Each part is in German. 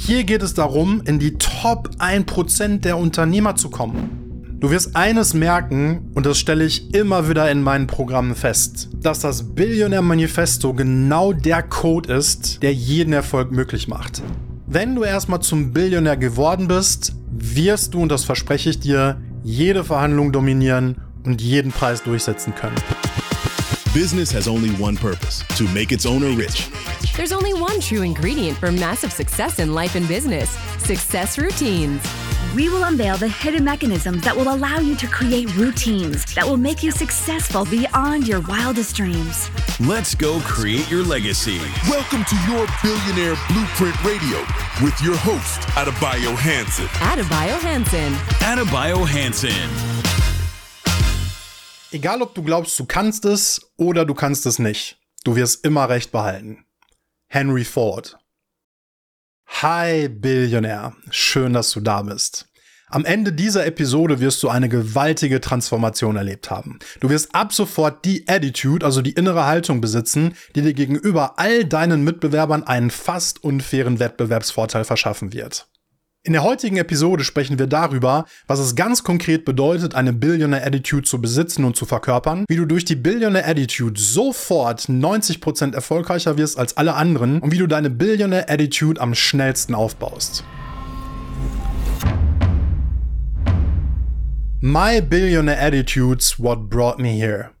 Hier geht es darum, in die Top 1% der Unternehmer zu kommen. Du wirst eines merken, und das stelle ich immer wieder in meinen Programmen fest, dass das Billionaire Manifesto genau der Code ist, der jeden Erfolg möglich macht. Wenn du erstmal zum Billionär geworden bist, wirst du, und das verspreche ich dir, jede Verhandlung dominieren und jeden Preis durchsetzen können. Business has only one purpose to make its owner rich. There's only one true ingredient for massive success in life and business success routines. We will unveil the hidden mechanisms that will allow you to create routines that will make you successful beyond your wildest dreams. Let's go create your legacy. Welcome to your Billionaire Blueprint Radio with your host, Adebayo Hanson. Adebayo Hansen. Adebayo Hanson. Egal ob du glaubst, du kannst es oder du kannst es nicht, du wirst immer recht behalten. Henry Ford. Hi Billionär, schön, dass du da bist. Am Ende dieser Episode wirst du eine gewaltige Transformation erlebt haben. Du wirst ab sofort die Attitude, also die innere Haltung besitzen, die dir gegenüber all deinen Mitbewerbern einen fast unfairen Wettbewerbsvorteil verschaffen wird. In der heutigen Episode sprechen wir darüber, was es ganz konkret bedeutet, eine Billionaire Attitude zu besitzen und zu verkörpern, wie du durch die Billionaire Attitude sofort 90% erfolgreicher wirst als alle anderen und wie du deine Billionaire Attitude am schnellsten aufbaust. My Billionaire Attitude's what brought me here.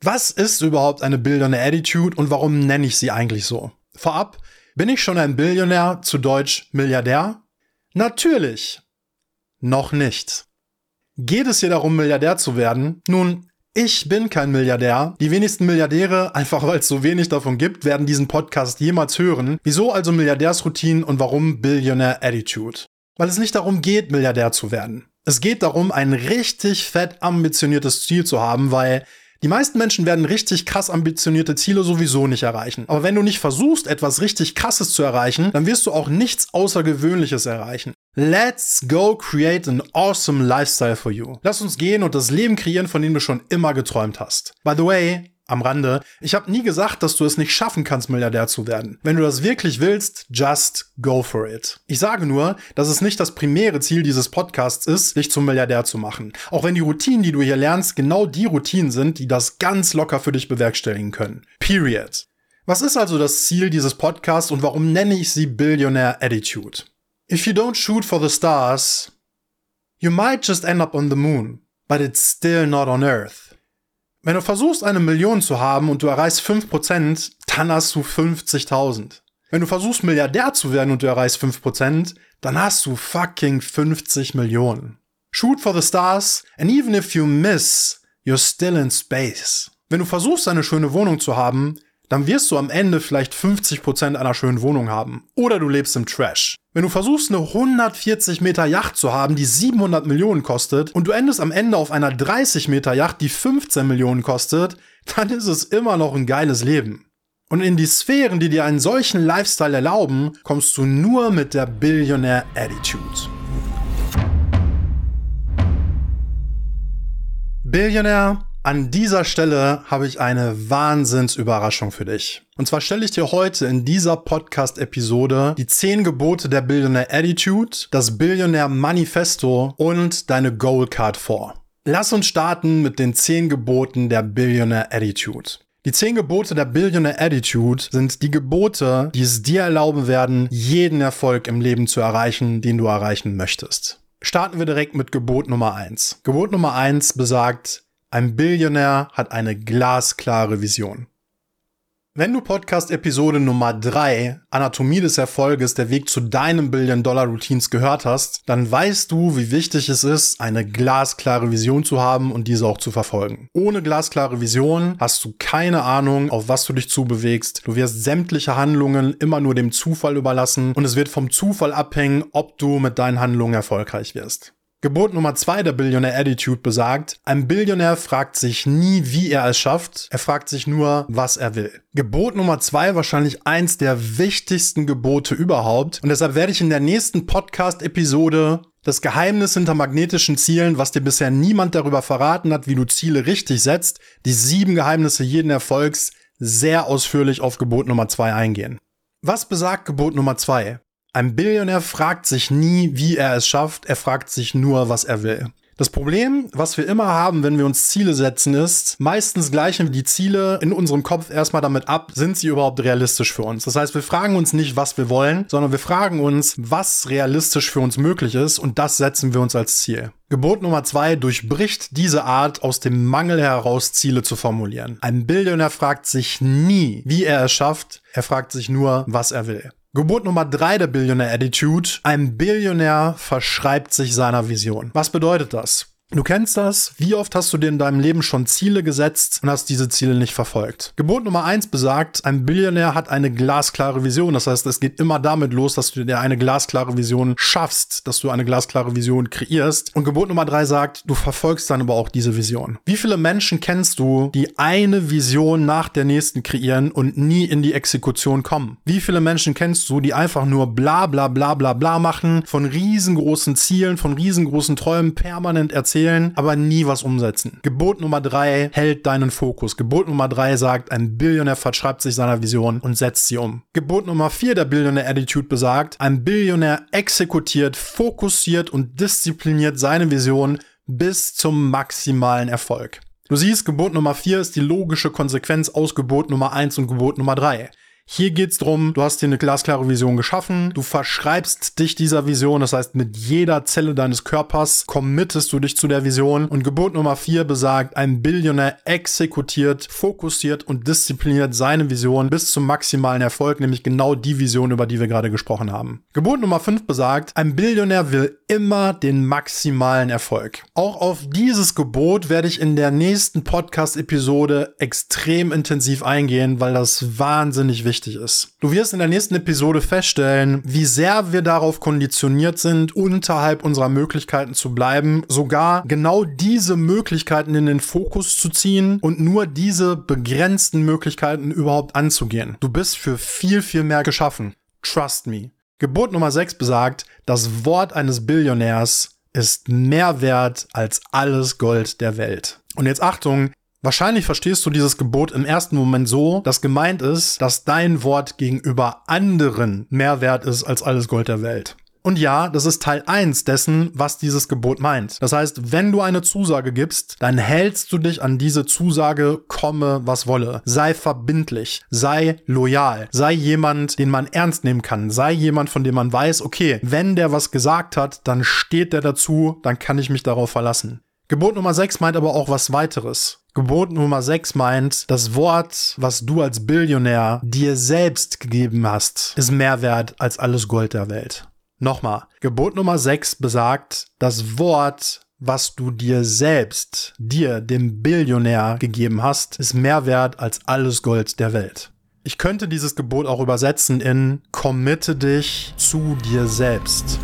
Was ist überhaupt eine Billionaire Attitude und warum nenne ich sie eigentlich so? Vorab, bin ich schon ein Billionär, zu Deutsch Milliardär? Natürlich. Noch nicht. Geht es hier darum, Milliardär zu werden? Nun, ich bin kein Milliardär. Die wenigsten Milliardäre, einfach weil es so wenig davon gibt, werden diesen Podcast jemals hören. Wieso also Milliardärsroutinen und warum Billionaire Attitude? Weil es nicht darum geht, Milliardär zu werden. Es geht darum, ein richtig fett ambitioniertes Ziel zu haben, weil die meisten Menschen werden richtig krass ambitionierte Ziele sowieso nicht erreichen. Aber wenn du nicht versuchst, etwas richtig krasses zu erreichen, dann wirst du auch nichts Außergewöhnliches erreichen. Let's go create an awesome lifestyle for you. Lass uns gehen und das Leben kreieren, von dem du schon immer geträumt hast. By the way, am Rande, ich habe nie gesagt, dass du es nicht schaffen kannst, Milliardär zu werden. Wenn du das wirklich willst, just go for it. Ich sage nur, dass es nicht das primäre Ziel dieses Podcasts ist, dich zum Milliardär zu machen. Auch wenn die Routinen, die du hier lernst, genau die Routinen sind, die das ganz locker für dich bewerkstelligen können. Period. Was ist also das Ziel dieses Podcasts und warum nenne ich sie Billionaire Attitude? If you don't shoot for the stars, you might just end up on the moon, but it's still not on Earth. Wenn du versuchst, eine Million zu haben und du erreichst 5%, dann hast du 50.000. Wenn du versuchst, Milliardär zu werden und du erreichst 5%, dann hast du fucking 50 Millionen. Shoot for the stars, and even if you miss, you're still in space. Wenn du versuchst, eine schöne Wohnung zu haben, dann wirst du am Ende vielleicht 50% einer schönen Wohnung haben. Oder du lebst im Trash. Wenn du versuchst, eine 140 Meter Yacht zu haben, die 700 Millionen kostet, und du endest am Ende auf einer 30 Meter Yacht, die 15 Millionen kostet, dann ist es immer noch ein geiles Leben. Und in die Sphären, die dir einen solchen Lifestyle erlauben, kommst du nur mit der Billionaire Attitude. Billionaire an dieser Stelle habe ich eine Wahnsinnsüberraschung für dich. Und zwar stelle ich dir heute in dieser Podcast-Episode die 10 Gebote der Billionaire Attitude, das Billionaire Manifesto und deine Goal Card vor. Lass uns starten mit den 10 Geboten der Billionaire Attitude. Die 10 Gebote der Billionaire Attitude sind die Gebote, die es dir erlauben werden, jeden Erfolg im Leben zu erreichen, den du erreichen möchtest. Starten wir direkt mit Gebot Nummer 1. Gebot Nummer 1 besagt, ein Billionär hat eine glasklare Vision. Wenn du Podcast-Episode Nummer 3, Anatomie des Erfolges, der Weg zu deinem Billion-Dollar-Routines gehört hast, dann weißt du, wie wichtig es ist, eine glasklare Vision zu haben und diese auch zu verfolgen. Ohne glasklare Vision hast du keine Ahnung, auf was du dich zubewegst. Du wirst sämtliche Handlungen immer nur dem Zufall überlassen und es wird vom Zufall abhängen, ob du mit deinen Handlungen erfolgreich wirst. Gebot Nummer zwei der Billionaire Attitude besagt, ein Billionär fragt sich nie, wie er es schafft, er fragt sich nur, was er will. Gebot Nummer zwei wahrscheinlich eins der wichtigsten Gebote überhaupt und deshalb werde ich in der nächsten Podcast-Episode das Geheimnis hinter magnetischen Zielen, was dir bisher niemand darüber verraten hat, wie du Ziele richtig setzt, die sieben Geheimnisse jeden Erfolgs, sehr ausführlich auf Gebot Nummer zwei eingehen. Was besagt Gebot Nummer zwei? Ein Billionär fragt sich nie, wie er es schafft, er fragt sich nur, was er will. Das Problem, was wir immer haben, wenn wir uns Ziele setzen, ist, meistens gleichen wir die Ziele in unserem Kopf erstmal damit ab, sind sie überhaupt realistisch für uns. Das heißt, wir fragen uns nicht, was wir wollen, sondern wir fragen uns, was realistisch für uns möglich ist und das setzen wir uns als Ziel. Gebot Nummer zwei durchbricht diese Art, aus dem Mangel heraus Ziele zu formulieren. Ein Billionär fragt sich nie, wie er es schafft, er fragt sich nur, was er will. Gebot Nummer drei der Billionaire Attitude. Ein Billionär verschreibt sich seiner Vision. Was bedeutet das? Du kennst das. Wie oft hast du dir in deinem Leben schon Ziele gesetzt und hast diese Ziele nicht verfolgt? Gebot Nummer eins besagt, ein Billionär hat eine glasklare Vision. Das heißt, es geht immer damit los, dass du dir eine glasklare Vision schaffst, dass du eine glasklare Vision kreierst. Und Gebot Nummer drei sagt, du verfolgst dann aber auch diese Vision. Wie viele Menschen kennst du, die eine Vision nach der nächsten kreieren und nie in die Exekution kommen? Wie viele Menschen kennst du, die einfach nur bla bla bla bla bla machen, von riesengroßen Zielen, von riesengroßen Träumen permanent erzählen? Erzählen, aber nie was umsetzen. Gebot Nummer drei hält deinen Fokus. Gebot Nummer drei sagt, ein Billionär verschreibt sich seiner Vision und setzt sie um. Gebot Nummer vier der Billionär Attitude besagt, ein Billionär exekutiert, fokussiert und diszipliniert seine Vision bis zum maximalen Erfolg. Du siehst, Gebot Nummer 4 ist die logische Konsequenz aus Gebot Nummer 1 und Gebot Nummer 3. Hier geht's drum, du hast dir eine glasklare Vision geschaffen, du verschreibst dich dieser Vision, das heißt, mit jeder Zelle deines Körpers committest du dich zu der Vision. Und Gebot Nummer vier besagt, ein Billionär exekutiert, fokussiert und diszipliniert seine Vision bis zum maximalen Erfolg, nämlich genau die Vision, über die wir gerade gesprochen haben. Gebot Nummer fünf besagt, ein Billionär will immer den maximalen Erfolg. Auch auf dieses Gebot werde ich in der nächsten Podcast-Episode extrem intensiv eingehen, weil das wahnsinnig wichtig ist. Du wirst in der nächsten Episode feststellen, wie sehr wir darauf konditioniert sind, unterhalb unserer Möglichkeiten zu bleiben, sogar genau diese Möglichkeiten in den Fokus zu ziehen und nur diese begrenzten Möglichkeiten überhaupt anzugehen. Du bist für viel, viel mehr geschaffen. Trust me. Gebot Nummer 6 besagt, das Wort eines Billionärs ist mehr wert als alles Gold der Welt. Und jetzt Achtung, Wahrscheinlich verstehst du dieses Gebot im ersten Moment so, dass gemeint ist, dass dein Wort gegenüber anderen mehr wert ist als alles Gold der Welt. Und ja, das ist Teil 1 dessen, was dieses Gebot meint. Das heißt, wenn du eine Zusage gibst, dann hältst du dich an diese Zusage, komme was wolle. Sei verbindlich, sei loyal, sei jemand, den man ernst nehmen kann, sei jemand, von dem man weiß, okay, wenn der was gesagt hat, dann steht der dazu, dann kann ich mich darauf verlassen. Gebot Nummer 6 meint aber auch was weiteres. Gebot Nummer 6 meint, das Wort, was du als Billionär dir selbst gegeben hast, ist mehr wert als alles Gold der Welt. Nochmal, Gebot Nummer 6 besagt, das Wort, was du dir selbst, dir, dem Billionär gegeben hast, ist mehr wert als alles Gold der Welt. Ich könnte dieses Gebot auch übersetzen in Committe dich zu dir selbst.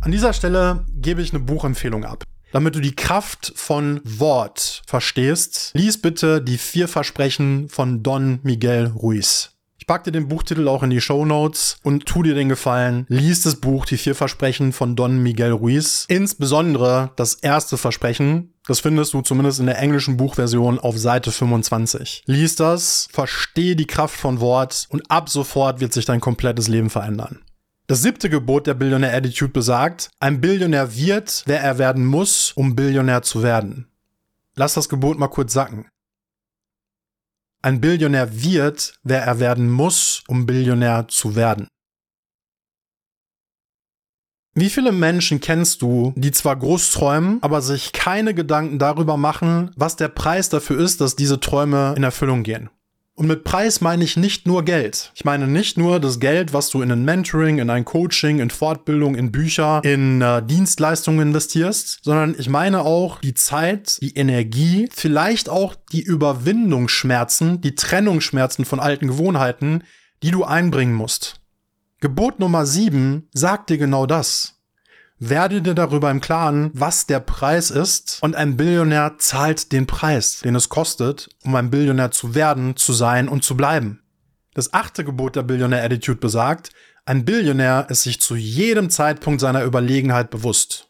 An dieser Stelle gebe ich eine Buchempfehlung ab. Damit du die Kraft von Wort verstehst, lies bitte die vier Versprechen von Don Miguel Ruiz. Ich packe dir den Buchtitel auch in die Show Notes und tu dir den Gefallen, lies das Buch Die vier Versprechen von Don Miguel Ruiz. Insbesondere das erste Versprechen, das findest du zumindest in der englischen Buchversion auf Seite 25. Lies das, versteh die Kraft von Wort und ab sofort wird sich dein komplettes Leben verändern. Das siebte Gebot der Billionaire Attitude besagt, ein Billionär wird, wer er werden muss, um Billionär zu werden. Lass das Gebot mal kurz sacken. Ein Billionär wird, wer er werden muss, um Billionär zu werden. Wie viele Menschen kennst du, die zwar groß träumen, aber sich keine Gedanken darüber machen, was der Preis dafür ist, dass diese Träume in Erfüllung gehen? Und mit Preis meine ich nicht nur Geld. Ich meine nicht nur das Geld, was du in ein Mentoring, in ein Coaching, in Fortbildung, in Bücher, in äh, Dienstleistungen investierst, sondern ich meine auch die Zeit, die Energie, vielleicht auch die Überwindungsschmerzen, die Trennungsschmerzen von alten Gewohnheiten, die du einbringen musst. Gebot Nummer 7 sagt dir genau das. Werde dir darüber im Klaren, was der Preis ist und ein Billionär zahlt den Preis, den es kostet, um ein Billionär zu werden, zu sein und zu bleiben. Das achte Gebot der Billionär Attitude besagt, ein Billionär ist sich zu jedem Zeitpunkt seiner Überlegenheit bewusst.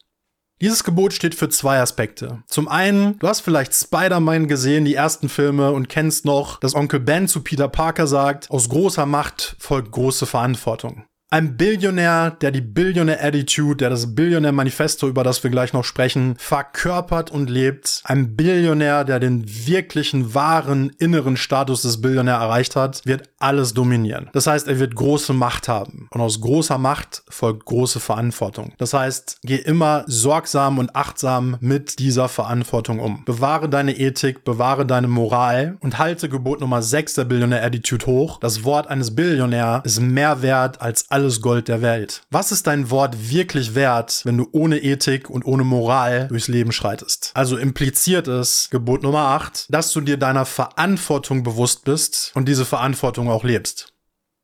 Dieses Gebot steht für zwei Aspekte. Zum einen, du hast vielleicht Spider-Man gesehen, die ersten Filme, und kennst noch, dass Onkel Ben zu Peter Parker sagt, aus großer Macht folgt große Verantwortung. Ein Billionär, der die Billionaire-Attitude, der das Billionaire-Manifesto, über das wir gleich noch sprechen, verkörpert und lebt. Ein Billionär, der den wirklichen, wahren, inneren Status des Billionär erreicht hat, wird alles dominieren. Das heißt, er wird große Macht haben. Und aus großer Macht folgt große Verantwortung. Das heißt, geh immer sorgsam und achtsam mit dieser Verantwortung um. Bewahre deine Ethik, bewahre deine Moral und halte Gebot Nummer 6 der Billionaire-Attitude hoch. Das Wort eines Billionär ist mehr wert als alles alles Gold der Welt. Was ist dein Wort wirklich wert, wenn du ohne Ethik und ohne Moral durchs Leben schreitest? Also impliziert es, Gebot Nummer 8, dass du dir deiner Verantwortung bewusst bist und diese Verantwortung auch lebst.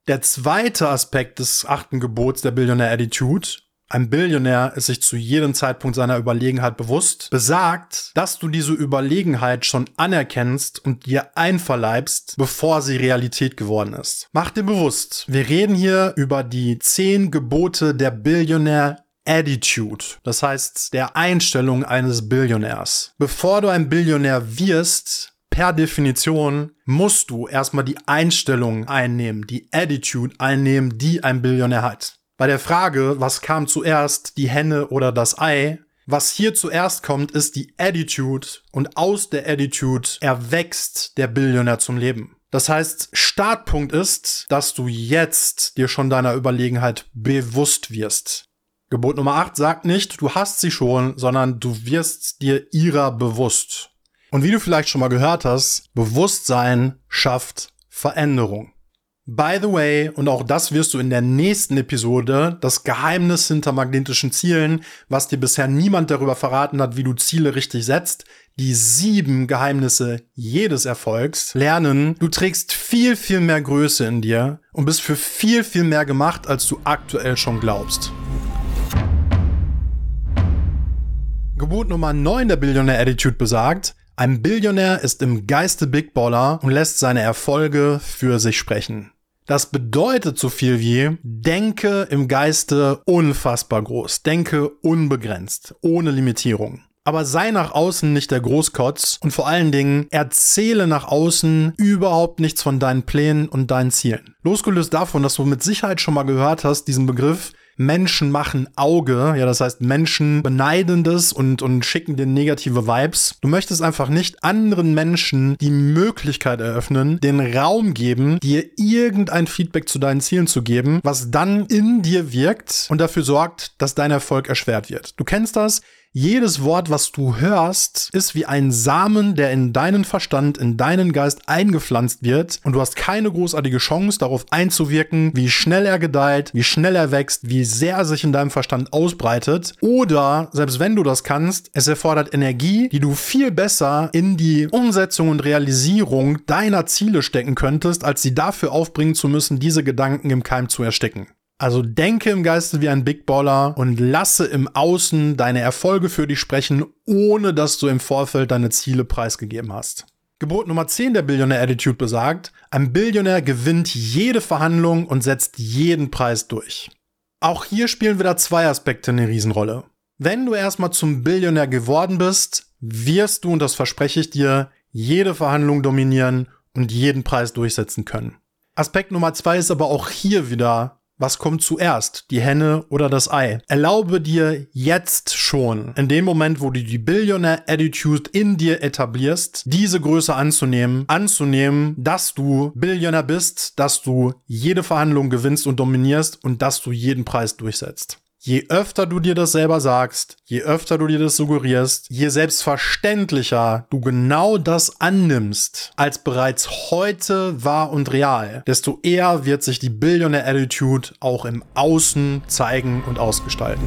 Der zweite Aspekt des achten Gebots der Billionaire Attitude ein Billionär ist sich zu jedem Zeitpunkt seiner Überlegenheit bewusst, besagt, dass du diese Überlegenheit schon anerkennst und dir einverleibst, bevor sie Realität geworden ist. Mach dir bewusst, wir reden hier über die zehn Gebote der Billionär Attitude, das heißt der Einstellung eines Billionärs. Bevor du ein Billionär wirst, per Definition musst du erstmal die Einstellung einnehmen, die Attitude einnehmen, die ein Billionär hat. Bei der Frage, was kam zuerst, die Henne oder das Ei, was hier zuerst kommt, ist die Attitude und aus der Attitude erwächst der Billionär zum Leben. Das heißt, Startpunkt ist, dass du jetzt dir schon deiner Überlegenheit bewusst wirst. Gebot Nummer 8 sagt nicht, du hast sie schon, sondern du wirst dir ihrer bewusst. Und wie du vielleicht schon mal gehört hast, Bewusstsein schafft Veränderung. By the way, und auch das wirst du in der nächsten Episode, das Geheimnis hinter magnetischen Zielen, was dir bisher niemand darüber verraten hat, wie du Ziele richtig setzt, die sieben Geheimnisse jedes Erfolgs, lernen. Du trägst viel, viel mehr Größe in dir und bist für viel, viel mehr gemacht, als du aktuell schon glaubst. Gebot Nummer 9 der Billionaire Attitude besagt, ein Billionär ist im Geiste Big Baller und lässt seine Erfolge für sich sprechen. Das bedeutet so viel wie, denke im Geiste unfassbar groß, denke unbegrenzt, ohne Limitierung. Aber sei nach außen nicht der Großkotz und vor allen Dingen erzähle nach außen überhaupt nichts von deinen Plänen und deinen Zielen. Losgelöst davon, dass du mit Sicherheit schon mal gehört hast, diesen Begriff, Menschen machen Auge, ja, das heißt Menschen beneiden das und, und schicken dir negative Vibes. Du möchtest einfach nicht anderen Menschen die Möglichkeit eröffnen, den Raum geben, dir irgendein Feedback zu deinen Zielen zu geben, was dann in dir wirkt und dafür sorgt, dass dein Erfolg erschwert wird. Du kennst das, jedes Wort, was du hörst, ist wie ein Samen, der in deinen Verstand, in deinen Geist eingepflanzt wird und du hast keine großartige Chance darauf einzuwirken, wie schnell er gedeiht, wie schnell er wächst, wie sehr er sich in deinem Verstand ausbreitet. Oder, selbst wenn du das kannst, es erfordert Energie, die du viel besser in die Umsetzung und Realisierung deiner Ziele stecken könntest, als sie dafür aufbringen zu müssen, diese Gedanken im Keim zu ersticken. Also denke im Geiste wie ein Big Baller und lasse im Außen deine Erfolge für dich sprechen, ohne dass du im Vorfeld deine Ziele preisgegeben hast. Gebot Nummer 10 der Billionaire Attitude besagt, ein Billionär gewinnt jede Verhandlung und setzt jeden Preis durch. Auch hier spielen wieder zwei Aspekte eine Riesenrolle. Wenn du erstmal zum Billionär geworden bist, wirst du, und das verspreche ich dir, jede Verhandlung dominieren und jeden Preis durchsetzen können. Aspekt Nummer zwei ist aber auch hier wieder was kommt zuerst, die Henne oder das Ei? Erlaube dir jetzt schon, in dem Moment, wo du die Billionaire-Attitude in dir etablierst, diese Größe anzunehmen, anzunehmen, dass du Billionär bist, dass du jede Verhandlung gewinnst und dominierst und dass du jeden Preis durchsetzt. Je öfter du dir das selber sagst, je öfter du dir das suggerierst, je selbstverständlicher du genau das annimmst, als bereits heute wahr und real, desto eher wird sich die Billionaire Attitude auch im Außen zeigen und ausgestalten.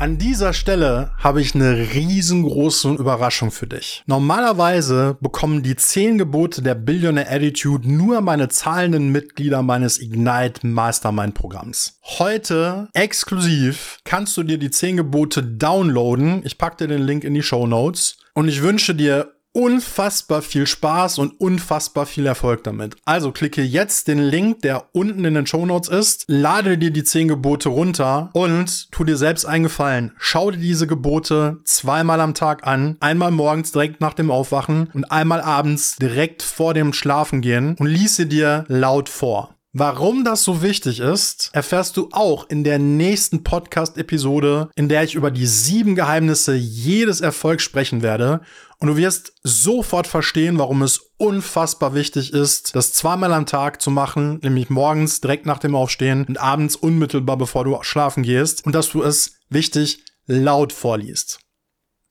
An dieser Stelle habe ich eine riesengroße Überraschung für dich. Normalerweise bekommen die 10 Gebote der Billionaire Attitude nur meine zahlenden Mitglieder meines Ignite Mastermind Programms. Heute exklusiv kannst du dir die 10 Gebote downloaden. Ich packe dir den Link in die Show Notes und ich wünsche dir unfassbar viel Spaß und unfassbar viel Erfolg damit. Also klicke jetzt den Link, der unten in den Show Notes ist, lade dir die 10 Gebote runter und tu dir selbst einen Gefallen. Schau dir diese Gebote zweimal am Tag an. Einmal morgens direkt nach dem Aufwachen und einmal abends direkt vor dem Schlafengehen und lies sie dir laut vor. Warum das so wichtig ist, erfährst du auch in der nächsten Podcast-Episode, in der ich über die sieben Geheimnisse jedes Erfolgs sprechen werde. Und du wirst sofort verstehen, warum es unfassbar wichtig ist, das zweimal am Tag zu machen, nämlich morgens direkt nach dem Aufstehen und abends unmittelbar bevor du schlafen gehst und dass du es wichtig laut vorliest.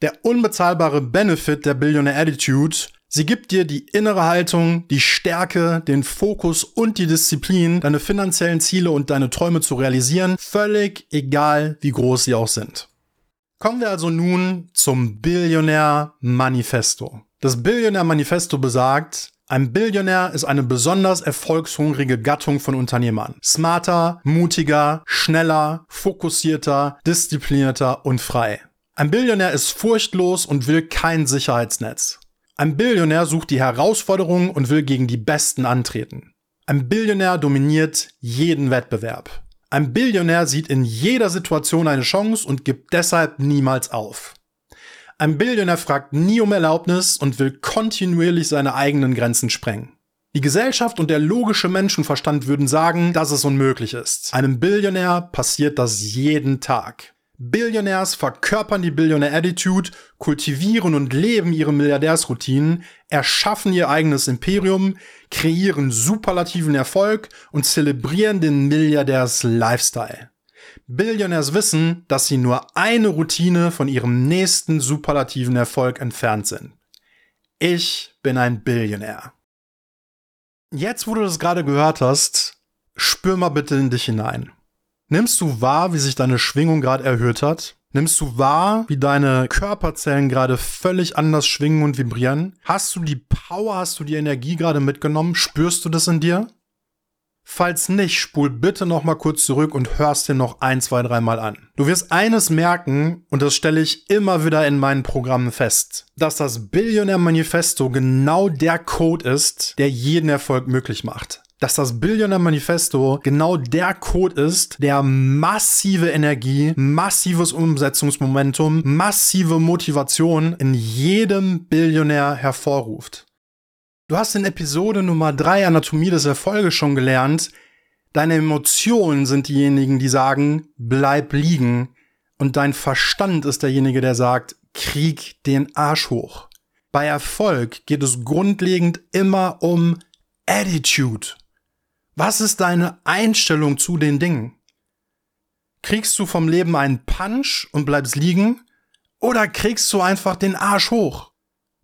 Der unbezahlbare Benefit der Billionaire Attitude Sie gibt dir die innere Haltung, die Stärke, den Fokus und die Disziplin, deine finanziellen Ziele und deine Träume zu realisieren, völlig egal, wie groß sie auch sind. Kommen wir also nun zum Billionär Manifesto. Das Billionär Manifesto besagt, ein Billionär ist eine besonders erfolgshungrige Gattung von Unternehmern. Smarter, mutiger, schneller, fokussierter, disziplinierter und frei. Ein Billionär ist furchtlos und will kein Sicherheitsnetz. Ein Billionär sucht die Herausforderungen und will gegen die Besten antreten. Ein Billionär dominiert jeden Wettbewerb. Ein Billionär sieht in jeder Situation eine Chance und gibt deshalb niemals auf. Ein Billionär fragt nie um Erlaubnis und will kontinuierlich seine eigenen Grenzen sprengen. Die Gesellschaft und der logische Menschenverstand würden sagen, dass es unmöglich ist. Einem Billionär passiert das jeden Tag. Billionärs verkörpern die Billionaire Attitude, kultivieren und leben ihre Milliardärsroutinen, erschaffen ihr eigenes Imperium, kreieren superlativen Erfolg und zelebrieren den Milliardärs Lifestyle. Billionärs wissen, dass sie nur eine Routine von ihrem nächsten superlativen Erfolg entfernt sind. Ich bin ein Billionär. Jetzt, wo du das gerade gehört hast, spür mal bitte in dich hinein. Nimmst du wahr, wie sich deine Schwingung gerade erhöht hat? Nimmst du wahr, wie deine Körperzellen gerade völlig anders schwingen und vibrieren? Hast du die Power, hast du die Energie gerade mitgenommen? Spürst du das in dir? Falls nicht, spul bitte noch mal kurz zurück und hörst dir noch ein, zwei, dreimal an. Du wirst eines merken, und das stelle ich immer wieder in meinen Programmen fest, dass das Billionaire Manifesto genau der Code ist, der jeden Erfolg möglich macht dass das Billionaire Manifesto genau der Code ist, der massive Energie, massives Umsetzungsmomentum, massive Motivation in jedem Billionär hervorruft. Du hast in Episode Nummer 3 Anatomie des Erfolges schon gelernt, deine Emotionen sind diejenigen, die sagen, bleib liegen, und dein Verstand ist derjenige, der sagt, krieg den Arsch hoch. Bei Erfolg geht es grundlegend immer um Attitude. Was ist deine Einstellung zu den Dingen? Kriegst du vom Leben einen Punch und bleibst liegen? Oder kriegst du einfach den Arsch hoch?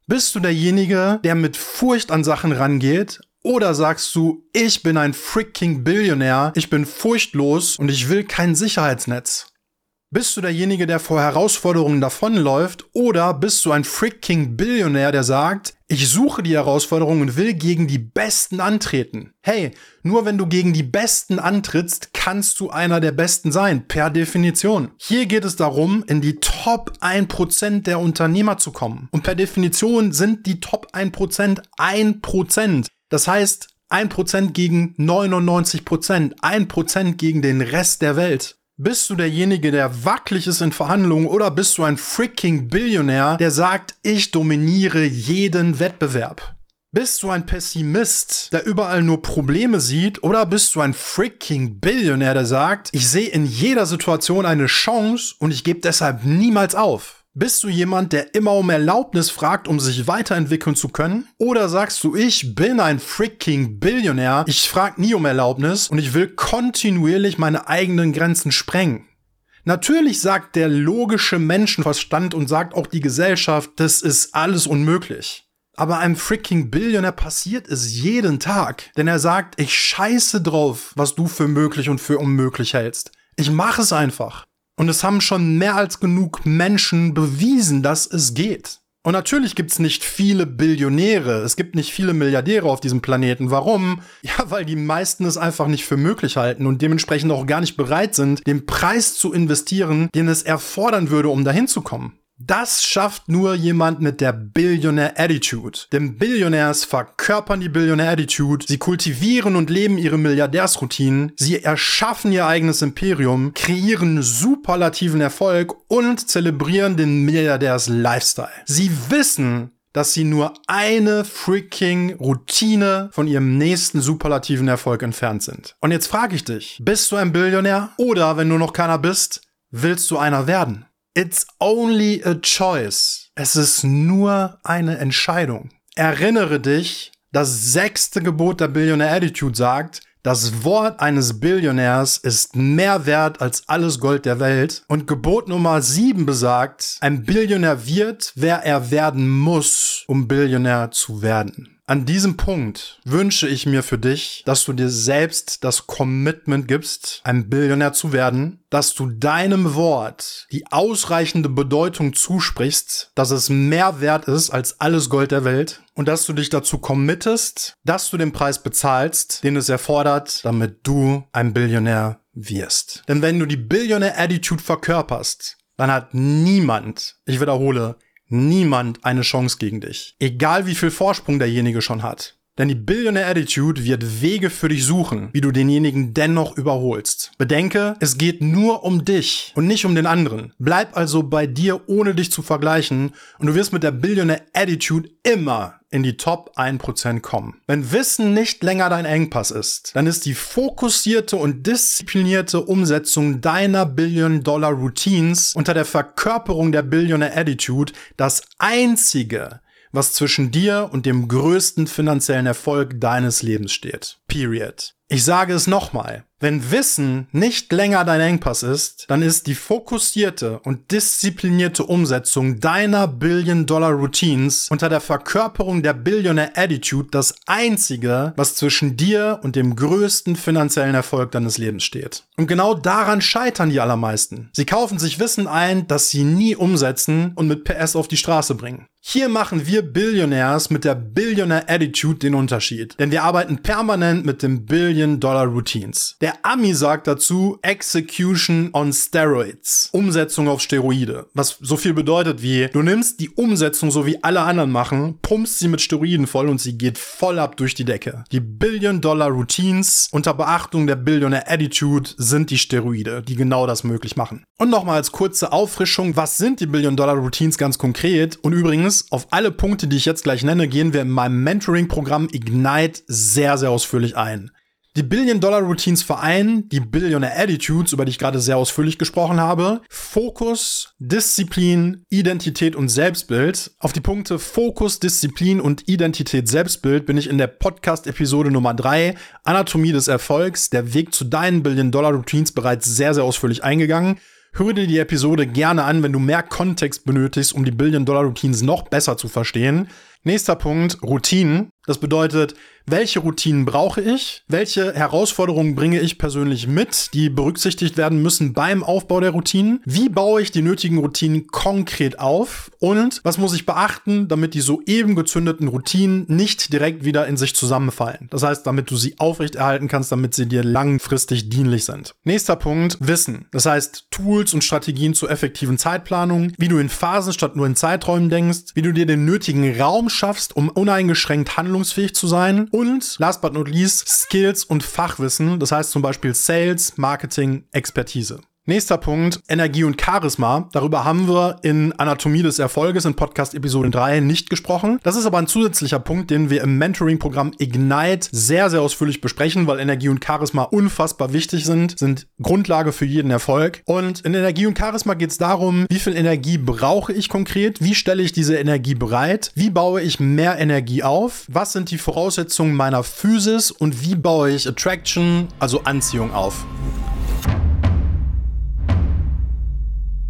Bist du derjenige, der mit Furcht an Sachen rangeht? Oder sagst du, ich bin ein freaking Billionär, ich bin furchtlos und ich will kein Sicherheitsnetz? Bist du derjenige, der vor Herausforderungen davonläuft? Oder bist du ein freaking Billionär, der sagt, ich suche die Herausforderung und will gegen die Besten antreten? Hey, nur wenn du gegen die Besten antrittst, kannst du einer der Besten sein, per Definition. Hier geht es darum, in die Top 1% der Unternehmer zu kommen. Und per Definition sind die Top 1% 1%. Das heißt, 1% gegen 99%, 1% gegen den Rest der Welt. Bist du derjenige, der wackelig ist in Verhandlungen oder bist du ein freaking Billionär, der sagt, ich dominiere jeden Wettbewerb? Bist du ein Pessimist, der überall nur Probleme sieht? Oder bist du ein freaking Billionär, der sagt, ich sehe in jeder Situation eine Chance und ich gebe deshalb niemals auf? Bist du jemand, der immer um Erlaubnis fragt, um sich weiterentwickeln zu können? Oder sagst du, ich bin ein freaking Billionär, ich frag nie um Erlaubnis und ich will kontinuierlich meine eigenen Grenzen sprengen? Natürlich sagt der logische Menschenverstand und sagt auch die Gesellschaft, das ist alles unmöglich. Aber einem freaking Billionär passiert es jeden Tag. Denn er sagt, ich scheiße drauf, was du für möglich und für unmöglich hältst. Ich mache es einfach. Und es haben schon mehr als genug Menschen bewiesen, dass es geht. Und natürlich gibt's nicht viele Billionäre, es gibt nicht viele Milliardäre auf diesem Planeten. Warum? Ja, weil die meisten es einfach nicht für möglich halten und dementsprechend auch gar nicht bereit sind, den Preis zu investieren, den es erfordern würde, um dahin zu kommen. Das schafft nur jemand mit der Billionaire Attitude. Denn Billionärs verkörpern die Billionaire Attitude, sie kultivieren und leben ihre Milliardärsroutinen, sie erschaffen ihr eigenes Imperium, kreieren superlativen Erfolg und zelebrieren den Milliardärs Lifestyle. Sie wissen, dass sie nur eine freaking Routine von ihrem nächsten superlativen Erfolg entfernt sind. Und jetzt frage ich dich, bist du ein Billionär oder wenn du noch keiner bist, willst du einer werden? It's only a choice. Es ist nur eine Entscheidung. Erinnere dich, das sechste Gebot der Billionaire Attitude sagt, das Wort eines Billionärs ist mehr wert als alles Gold der Welt. Und Gebot Nummer 7 besagt, ein Billionär wird, wer er werden muss, um Billionär zu werden. An diesem Punkt wünsche ich mir für dich, dass du dir selbst das Commitment gibst, ein Billionär zu werden, dass du deinem Wort die ausreichende Bedeutung zusprichst, dass es mehr wert ist als alles Gold der Welt und dass du dich dazu committest, dass du den Preis bezahlst, den es erfordert, damit du ein Billionär wirst. Denn wenn du die Billionär Attitude verkörperst, dann hat niemand, ich wiederhole, niemand eine Chance gegen dich. Egal wie viel Vorsprung derjenige schon hat. Denn die Billionaire Attitude wird Wege für dich suchen, wie du denjenigen dennoch überholst. Bedenke, es geht nur um dich und nicht um den anderen. Bleib also bei dir, ohne dich zu vergleichen, und du wirst mit der Billionaire Attitude immer in die Top 1% kommen. Wenn Wissen nicht länger dein Engpass ist, dann ist die fokussierte und disziplinierte Umsetzung deiner Billion-Dollar-Routines unter der Verkörperung der Billionaire Attitude das einzige, was zwischen dir und dem größten finanziellen Erfolg deines Lebens steht. Period. Ich sage es nochmal. Wenn Wissen nicht länger dein Engpass ist, dann ist die fokussierte und disziplinierte Umsetzung deiner Billion-Dollar-Routines unter der Verkörperung der Billionaire-Attitude das einzige, was zwischen dir und dem größten finanziellen Erfolg deines Lebens steht. Und genau daran scheitern die allermeisten. Sie kaufen sich Wissen ein, das sie nie umsetzen und mit PS auf die Straße bringen. Hier machen wir Billionärs mit der Billionaire Attitude den Unterschied. Denn wir arbeiten permanent mit dem Billion Dollar Routines. Der Ami sagt dazu Execution on Steroids. Umsetzung auf Steroide. Was so viel bedeutet wie, du nimmst die Umsetzung so wie alle anderen machen, pumpst sie mit Steroiden voll und sie geht voll ab durch die Decke. Die Billion Dollar Routines unter Beachtung der Billionaire Attitude sind die Steroide, die genau das möglich machen. Und nochmal als kurze Auffrischung, was sind die Billion Dollar Routines ganz konkret? Und übrigens, auf alle Punkte, die ich jetzt gleich nenne, gehen wir in meinem Mentoring-Programm Ignite sehr, sehr ausführlich ein. Die Billion-Dollar-Routines vereinen die Billionaire Attitudes, über die ich gerade sehr ausführlich gesprochen habe, Fokus, Disziplin, Identität und Selbstbild. Auf die Punkte Fokus, Disziplin und Identität, Selbstbild bin ich in der Podcast-Episode Nummer 3, Anatomie des Erfolgs, der Weg zu deinen Billion-Dollar-Routines bereits sehr, sehr ausführlich eingegangen. Hör dir die Episode gerne an, wenn du mehr Kontext benötigst, um die Billion-Dollar-Routines noch besser zu verstehen. Nächster Punkt, Routinen. Das bedeutet, welche Routinen brauche ich? Welche Herausforderungen bringe ich persönlich mit, die berücksichtigt werden müssen beim Aufbau der Routinen? Wie baue ich die nötigen Routinen konkret auf? Und was muss ich beachten, damit die soeben gezündeten Routinen nicht direkt wieder in sich zusammenfallen? Das heißt, damit du sie aufrechterhalten kannst, damit sie dir langfristig dienlich sind. Nächster Punkt, Wissen. Das heißt, Tools und Strategien zur effektiven Zeitplanung, wie du in Phasen statt nur in Zeiträumen denkst, wie du dir den nötigen Raum schaffst, um uneingeschränkt handeln handlungsfähig zu sein und last but not least Skills und Fachwissen, das heißt zum Beispiel Sales, Marketing, Expertise. Nächster Punkt, Energie und Charisma. Darüber haben wir in Anatomie des Erfolges in Podcast Episode 3 nicht gesprochen. Das ist aber ein zusätzlicher Punkt, den wir im Mentoring-Programm Ignite sehr, sehr ausführlich besprechen, weil Energie und Charisma unfassbar wichtig sind, sind Grundlage für jeden Erfolg. Und in Energie und Charisma geht es darum, wie viel Energie brauche ich konkret, wie stelle ich diese Energie bereit, wie baue ich mehr Energie auf, was sind die Voraussetzungen meiner Physis und wie baue ich Attraction, also Anziehung auf.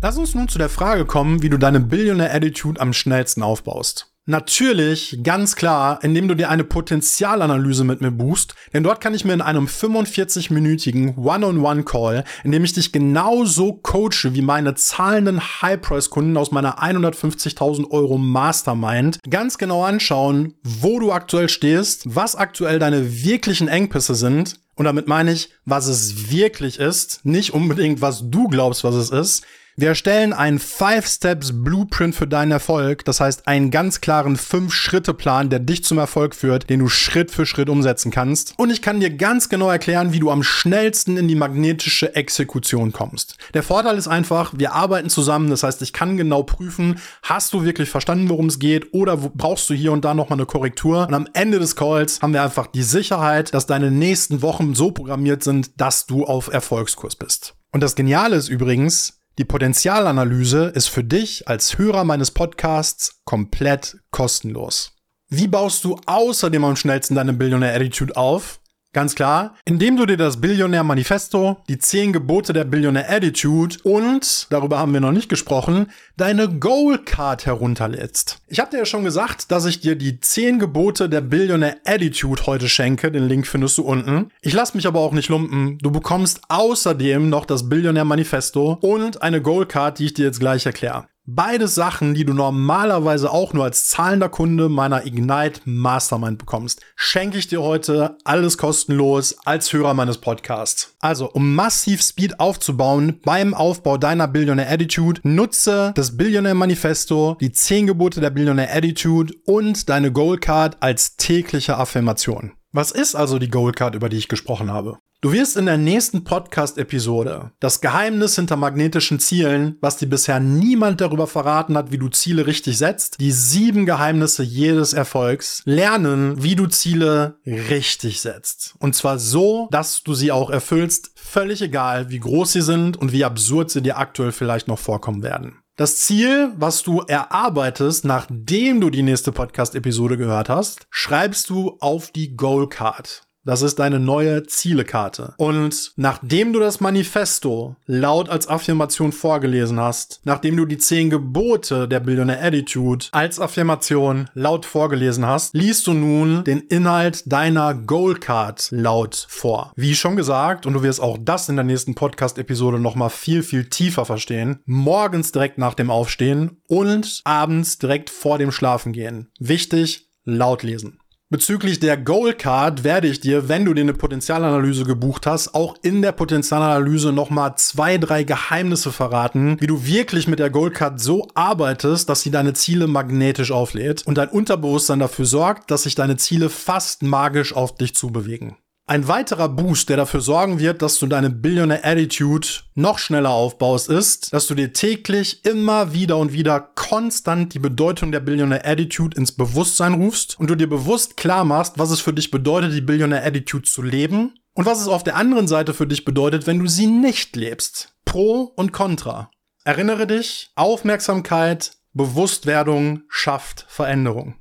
Lass uns nun zu der Frage kommen, wie du deine Billionaire Attitude am schnellsten aufbaust. Natürlich, ganz klar, indem du dir eine Potenzialanalyse mit mir buchst, denn dort kann ich mir in einem 45-minütigen One-on-One-Call, in dem ich dich genauso coache wie meine zahlenden High-Price-Kunden aus meiner 150.000 Euro Mastermind, ganz genau anschauen, wo du aktuell stehst, was aktuell deine wirklichen Engpässe sind, und damit meine ich, was es wirklich ist, nicht unbedingt, was du glaubst, was es ist, Wir erstellen einen 5-Steps-Blueprint für deinen Erfolg, das heißt einen ganz klaren 5-Schritte-Plan, der dich zum Erfolg führt, den du Schritt für Schritt umsetzen kannst. Und ich kann dir ganz genau erklären, wie du am schnellsten in die magnetische Exekution kommst. Der Vorteil ist einfach, wir arbeiten zusammen, das heißt, ich kann genau prüfen, hast du wirklich verstanden, worum es geht oder brauchst du hier und da nochmal eine Korrektur. Und am Ende des Calls haben wir einfach die Sicherheit, dass deine nächsten Wochen so programmiert sind, dass du auf Erfolgskurs bist. Und das Geniale ist übrigens, die Potenzialanalyse ist für dich als Hörer meines Podcasts komplett kostenlos. Wie baust du außerdem am schnellsten deine Billionaire Attitude auf? Ganz klar, indem du dir das Billionär Manifesto, die 10 Gebote der Billionär Attitude und, darüber haben wir noch nicht gesprochen, deine Goal Card herunterlädst. Ich habe dir ja schon gesagt, dass ich dir die 10 Gebote der Billionär Attitude heute schenke. Den Link findest du unten. Ich lasse mich aber auch nicht lumpen. Du bekommst außerdem noch das Billionär Manifesto und eine Goal Card, die ich dir jetzt gleich erkläre. Beides Sachen, die du normalerweise auch nur als zahlender Kunde meiner Ignite Mastermind bekommst, schenke ich dir heute alles kostenlos als Hörer meines Podcasts. Also, um massiv Speed aufzubauen beim Aufbau deiner Billionaire Attitude, nutze das Billionaire Manifesto, die 10 Gebote der Billionaire Attitude und deine Goal Card als tägliche Affirmation. Was ist also die Goal Card, über die ich gesprochen habe? Du wirst in der nächsten Podcast-Episode das Geheimnis hinter magnetischen Zielen, was dir bisher niemand darüber verraten hat, wie du Ziele richtig setzt, die sieben Geheimnisse jedes Erfolgs, lernen, wie du Ziele richtig setzt. Und zwar so, dass du sie auch erfüllst, völlig egal, wie groß sie sind und wie absurd sie dir aktuell vielleicht noch vorkommen werden. Das Ziel, was du erarbeitest, nachdem du die nächste Podcast-Episode gehört hast, schreibst du auf die Goal Card. Das ist deine neue Zielekarte. Und nachdem du das Manifesto laut als Affirmation vorgelesen hast, nachdem du die zehn Gebote der Billionaire Attitude als Affirmation laut vorgelesen hast, liest du nun den Inhalt deiner Goal Card laut vor. Wie schon gesagt, und du wirst auch das in der nächsten Podcast-Episode nochmal viel, viel tiefer verstehen, morgens direkt nach dem Aufstehen und abends direkt vor dem Schlafengehen. Wichtig, laut lesen. Bezüglich der Goal Card werde ich dir, wenn du dir eine Potenzialanalyse gebucht hast, auch in der Potenzialanalyse nochmal zwei, drei Geheimnisse verraten, wie du wirklich mit der Goal Card so arbeitest, dass sie deine Ziele magnetisch auflädt und dein Unterbewusstsein dafür sorgt, dass sich deine Ziele fast magisch auf dich zubewegen. Ein weiterer Boost, der dafür sorgen wird, dass du deine Billionaire Attitude noch schneller aufbaust, ist, dass du dir täglich immer wieder und wieder konstant die Bedeutung der Billionaire Attitude ins Bewusstsein rufst und du dir bewusst klar machst, was es für dich bedeutet, die Billionaire Attitude zu leben und was es auf der anderen Seite für dich bedeutet, wenn du sie nicht lebst. Pro und Contra. Erinnere dich, Aufmerksamkeit, Bewusstwerdung schafft Veränderung.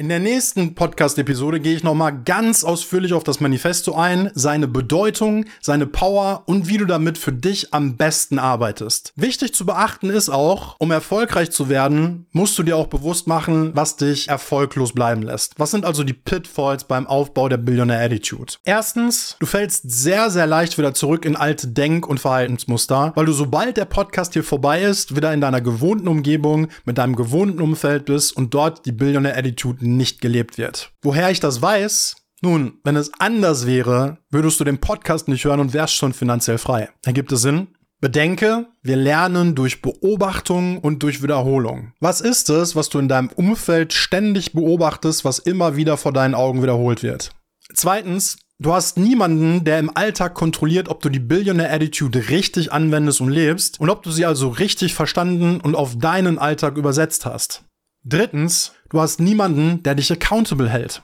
In der nächsten Podcast-Episode gehe ich nochmal ganz ausführlich auf das Manifesto ein, seine Bedeutung, seine Power und wie du damit für dich am besten arbeitest. Wichtig zu beachten ist auch, um erfolgreich zu werden, musst du dir auch bewusst machen, was dich erfolglos bleiben lässt. Was sind also die Pitfalls beim Aufbau der Billionaire Attitude? Erstens, du fällst sehr, sehr leicht wieder zurück in alte Denk- und Verhaltensmuster, weil du sobald der Podcast hier vorbei ist, wieder in deiner gewohnten Umgebung, mit deinem gewohnten Umfeld bist und dort die Billionaire Attitude nicht gelebt wird. Woher ich das weiß? Nun, wenn es anders wäre, würdest du den Podcast nicht hören und wärst schon finanziell frei. Ergibt es Sinn? Bedenke, wir lernen durch Beobachtung und durch Wiederholung. Was ist es, was du in deinem Umfeld ständig beobachtest, was immer wieder vor deinen Augen wiederholt wird? Zweitens, du hast niemanden, der im Alltag kontrolliert, ob du die Billionaire Attitude richtig anwendest und lebst und ob du sie also richtig verstanden und auf deinen Alltag übersetzt hast. Drittens, du hast niemanden, der dich accountable hält.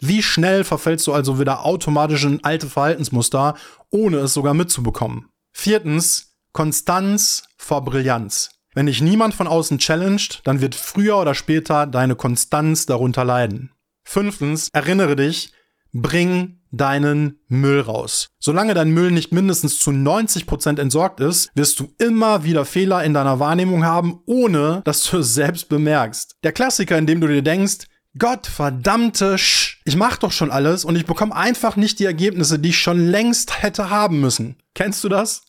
Wie schnell verfällst du also wieder automatisch in alte Verhaltensmuster, ohne es sogar mitzubekommen? Viertens, Konstanz vor Brillanz. Wenn dich niemand von außen challenged, dann wird früher oder später deine Konstanz darunter leiden. Fünftens, erinnere dich, bring deinen Müll raus. Solange dein Müll nicht mindestens zu 90 Prozent entsorgt ist, wirst du immer wieder Fehler in deiner Wahrnehmung haben, ohne dass du es selbst bemerkst. Der Klassiker, in dem du dir denkst, Gott verdammte Sch, ich mach doch schon alles und ich bekomme einfach nicht die Ergebnisse, die ich schon längst hätte haben müssen. Kennst du das?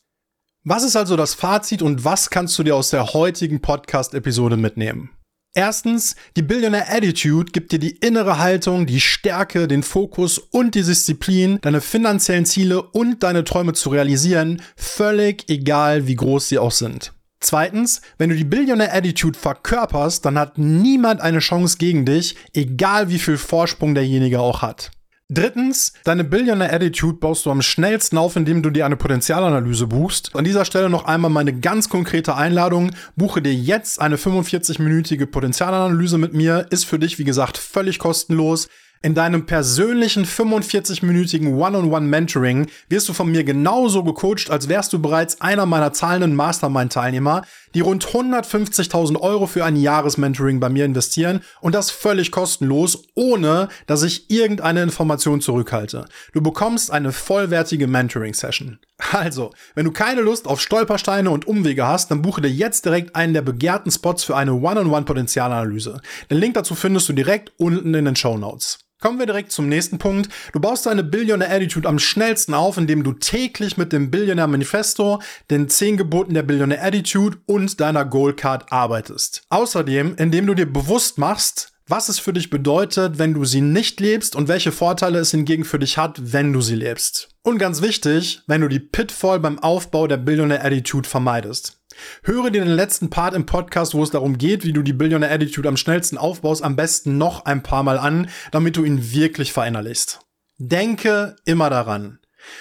Was ist also das Fazit und was kannst du dir aus der heutigen Podcast-Episode mitnehmen? Erstens, die Billionaire Attitude gibt dir die innere Haltung, die Stärke, den Fokus und die Disziplin, deine finanziellen Ziele und deine Träume zu realisieren, völlig egal, wie groß sie auch sind. Zweitens, wenn du die Billionaire Attitude verkörperst, dann hat niemand eine Chance gegen dich, egal wie viel Vorsprung derjenige auch hat. Drittens, deine Billionaire Attitude baust du am schnellsten auf, indem du dir eine Potenzialanalyse buchst. An dieser Stelle noch einmal meine ganz konkrete Einladung. Buche dir jetzt eine 45-minütige Potenzialanalyse mit mir. Ist für dich, wie gesagt, völlig kostenlos. In deinem persönlichen 45-minütigen One-on-One-Mentoring wirst du von mir genauso gecoacht, als wärst du bereits einer meiner zahlenden Mastermind-Teilnehmer, die rund 150.000 Euro für ein Jahresmentoring bei mir investieren und das völlig kostenlos, ohne dass ich irgendeine Information zurückhalte. Du bekommst eine vollwertige Mentoring-Session. Also, wenn du keine Lust auf Stolpersteine und Umwege hast, dann buche dir jetzt direkt einen der begehrten Spots für eine One-on-One-Potenzialanalyse. Den Link dazu findest du direkt unten in den Show Notes. Kommen wir direkt zum nächsten Punkt. Du baust deine Billionaire Attitude am schnellsten auf, indem du täglich mit dem Billionaire Manifesto, den 10 Geboten der Billionaire Attitude und deiner Goal Card arbeitest. Außerdem, indem du dir bewusst machst, was es für dich bedeutet, wenn du sie nicht lebst und welche Vorteile es hingegen für dich hat, wenn du sie lebst. Und ganz wichtig, wenn du die Pitfall beim Aufbau der Billionaire Attitude vermeidest. Höre dir den letzten Part im Podcast, wo es darum geht, wie du die Billionaire Attitude am schnellsten aufbaust, am besten noch ein paar Mal an, damit du ihn wirklich verinnerlichst. Denke immer daran.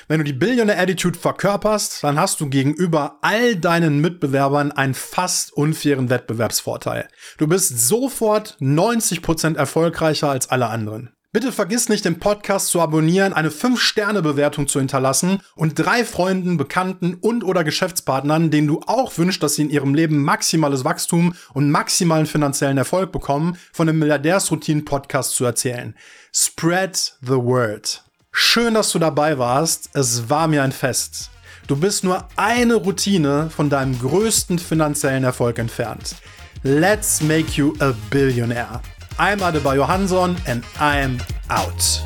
Wenn du die Billionaire Attitude verkörperst, dann hast du gegenüber all deinen Mitbewerbern einen fast unfairen Wettbewerbsvorteil. Du bist sofort 90% erfolgreicher als alle anderen. Bitte vergiss nicht, den Podcast zu abonnieren, eine 5-Sterne-Bewertung zu hinterlassen und drei Freunden, Bekannten und oder Geschäftspartnern, denen du auch wünschst, dass sie in ihrem Leben maximales Wachstum und maximalen finanziellen Erfolg bekommen, von dem Milliardärsroutinen-Podcast zu erzählen. Spread the word. Schön, dass du dabei warst. Es war mir ein Fest. Du bist nur eine Routine von deinem größten finanziellen Erfolg entfernt. Let's make you a billionaire. I'm Adebayo Hanson and I'm out.